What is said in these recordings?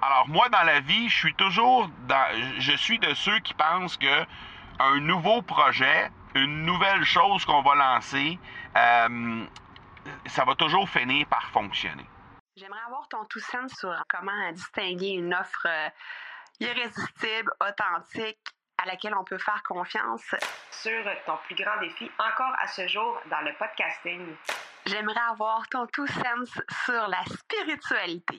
Alors moi, dans la vie, je suis toujours dans, je suis de ceux qui pensent que un nouveau projet, une nouvelle chose qu'on va lancer, euh, ça va toujours finir par fonctionner. J'aimerais avoir ton tout sens sur comment distinguer une offre euh, irrésistible, authentique, à laquelle on peut faire confiance. Sur ton plus grand défi encore à ce jour dans le podcasting. J'aimerais avoir ton tout sens sur la spiritualité.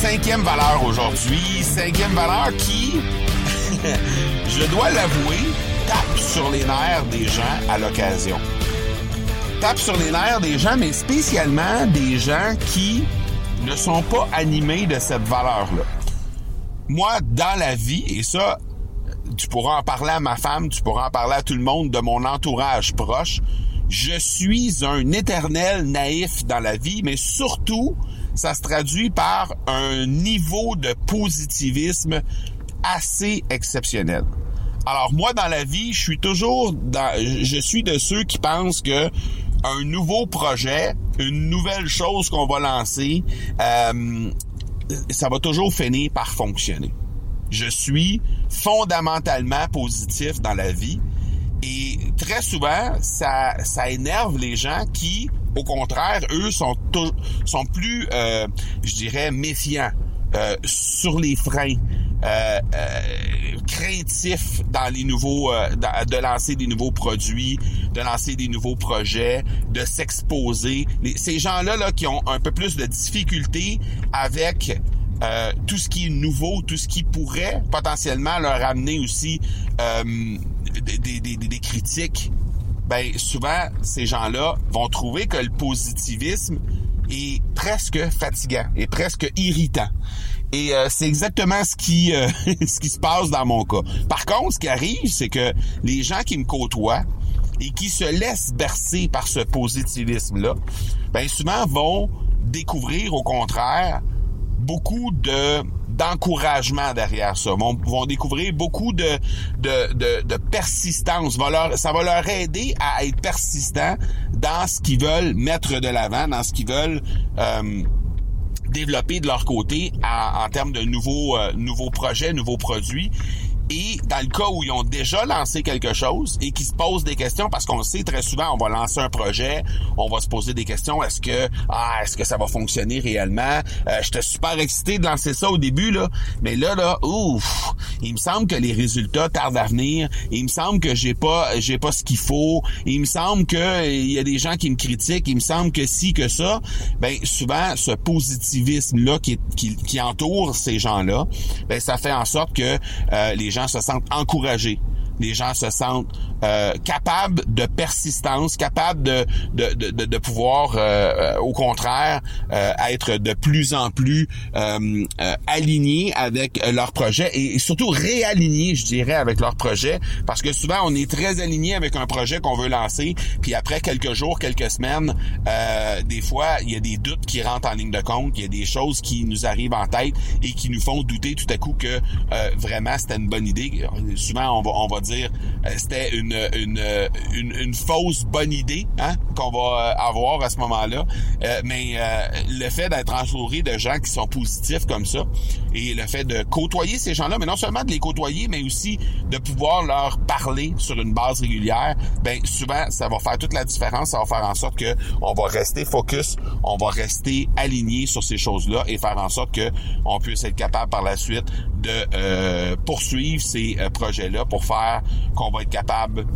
Cinquième valeur aujourd'hui, cinquième valeur qui, je dois l'avouer, tape sur les nerfs des gens à l'occasion. Tape sur les nerfs des gens, mais spécialement des gens qui ne sont pas animés de cette valeur-là. Moi, dans la vie, et ça, tu pourras en parler à ma femme, tu pourras en parler à tout le monde de mon entourage proche, je suis un éternel naïf dans la vie, mais surtout, ça se traduit par un niveau de positivisme assez exceptionnel. Alors moi dans la vie, je suis toujours dans, je suis de ceux qui pensent que un nouveau projet, une nouvelle chose qu'on va lancer, euh, ça va toujours finir par fonctionner. Je suis fondamentalement positif dans la vie et très souvent ça ça énerve les gens qui au contraire, eux sont sont plus, euh, je dirais, méfiants euh, sur les freins, euh, craintifs dans les nouveaux, de lancer des nouveaux produits, de lancer des nouveaux projets, de s'exposer. Ces gens-là là qui ont un peu plus de difficultés avec tout ce qui est nouveau, tout ce qui pourrait potentiellement leur amener aussi des, critiques ben souvent ces gens-là vont trouver que le positivisme est presque fatigant, est presque irritant. Et euh, c'est exactement ce qui euh, ce qui se passe dans mon cas. Par contre, ce qui arrive, c'est que les gens qui me côtoient et qui se laissent bercer par ce positivisme-là, ben souvent vont découvrir au contraire beaucoup de d'encouragement derrière ça. Vont, vont découvrir beaucoup de, de, de, persistance. Ça va leur aider à être persistants dans ce qu'ils veulent mettre de l'avant, dans ce qu'ils veulent euh, développer de leur côté en, en termes de nouveaux, euh, nouveaux projets, nouveaux produits. Et dans le cas où ils ont déjà lancé quelque chose et qui se posent des questions, parce qu'on sait très souvent, on va lancer un projet, on va se poser des questions. Est-ce que ah, est-ce que ça va fonctionner réellement? Euh, J'étais super excité de lancer ça au début là, mais là là, ouf, il me semble que les résultats tardent à venir. Il me semble que j'ai pas j'ai pas ce qu'il faut. Il me semble que il y a des gens qui me critiquent. Il me semble que si que ça. Ben souvent ce positivisme là qui, qui, qui entoure ces gens là, ben ça fait en sorte que euh, les gens se sentent encouragés les gens se sentent euh, capables de persistance, capables de, de, de, de pouvoir, euh, euh, au contraire, être de plus en plus alignés avec leur projet et, surtout réalignés, je dirais, avec leur projet, parce que souvent on est très aligné avec un projet qu'on veut lancer, puis après quelques jours, quelques semaines, des fois il y a des doutes qui rentrent en ligne de compte, il y a des choses qui nous arrivent en tête et qui nous font douter tout à coup que vraiment c'était une bonne idée. Souvent on va on va dire dire euh, c'était une, une, une, fausse bonne idée hein, qu'on va euh, avoir à ce moment-là. Euh, mais le fait d'être entouré de gens qui sont positifs comme ça et le fait de côtoyer ces gens-là, mais non seulement de les côtoyer, mais aussi de pouvoir leur parler sur une base régulière, ben souvent ça va faire toute la différence, ça va faire en sorte que on va rester focus, on va rester aligné sur ces choses-là et faire en sorte que on puisse être capable par la suite de poursuivre ces projets-là pour faire qu'on va être capable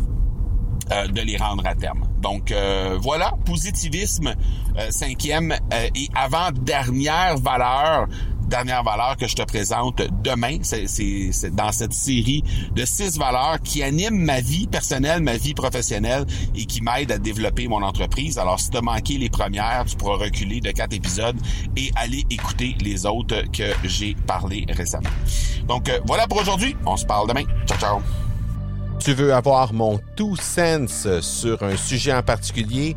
euh, de les rendre à terme. Donc euh, voilà, positivisme, euh, cinquième et avant-dernière valeur dernières valeurs que je te présente demain. C'est dans cette série de six valeurs qui animent ma vie personnelle, ma vie professionnelle et qui m'aident à développer mon entreprise. Alors, si tu as manqué les premières, tu pourras reculer de quatre épisodes et aller écouter les autres que j'ai parlé récemment. Donc, euh, voilà pour aujourd'hui. On se parle demain. Ciao, ciao. Tu veux avoir mon tout sens sur un sujet en particulier?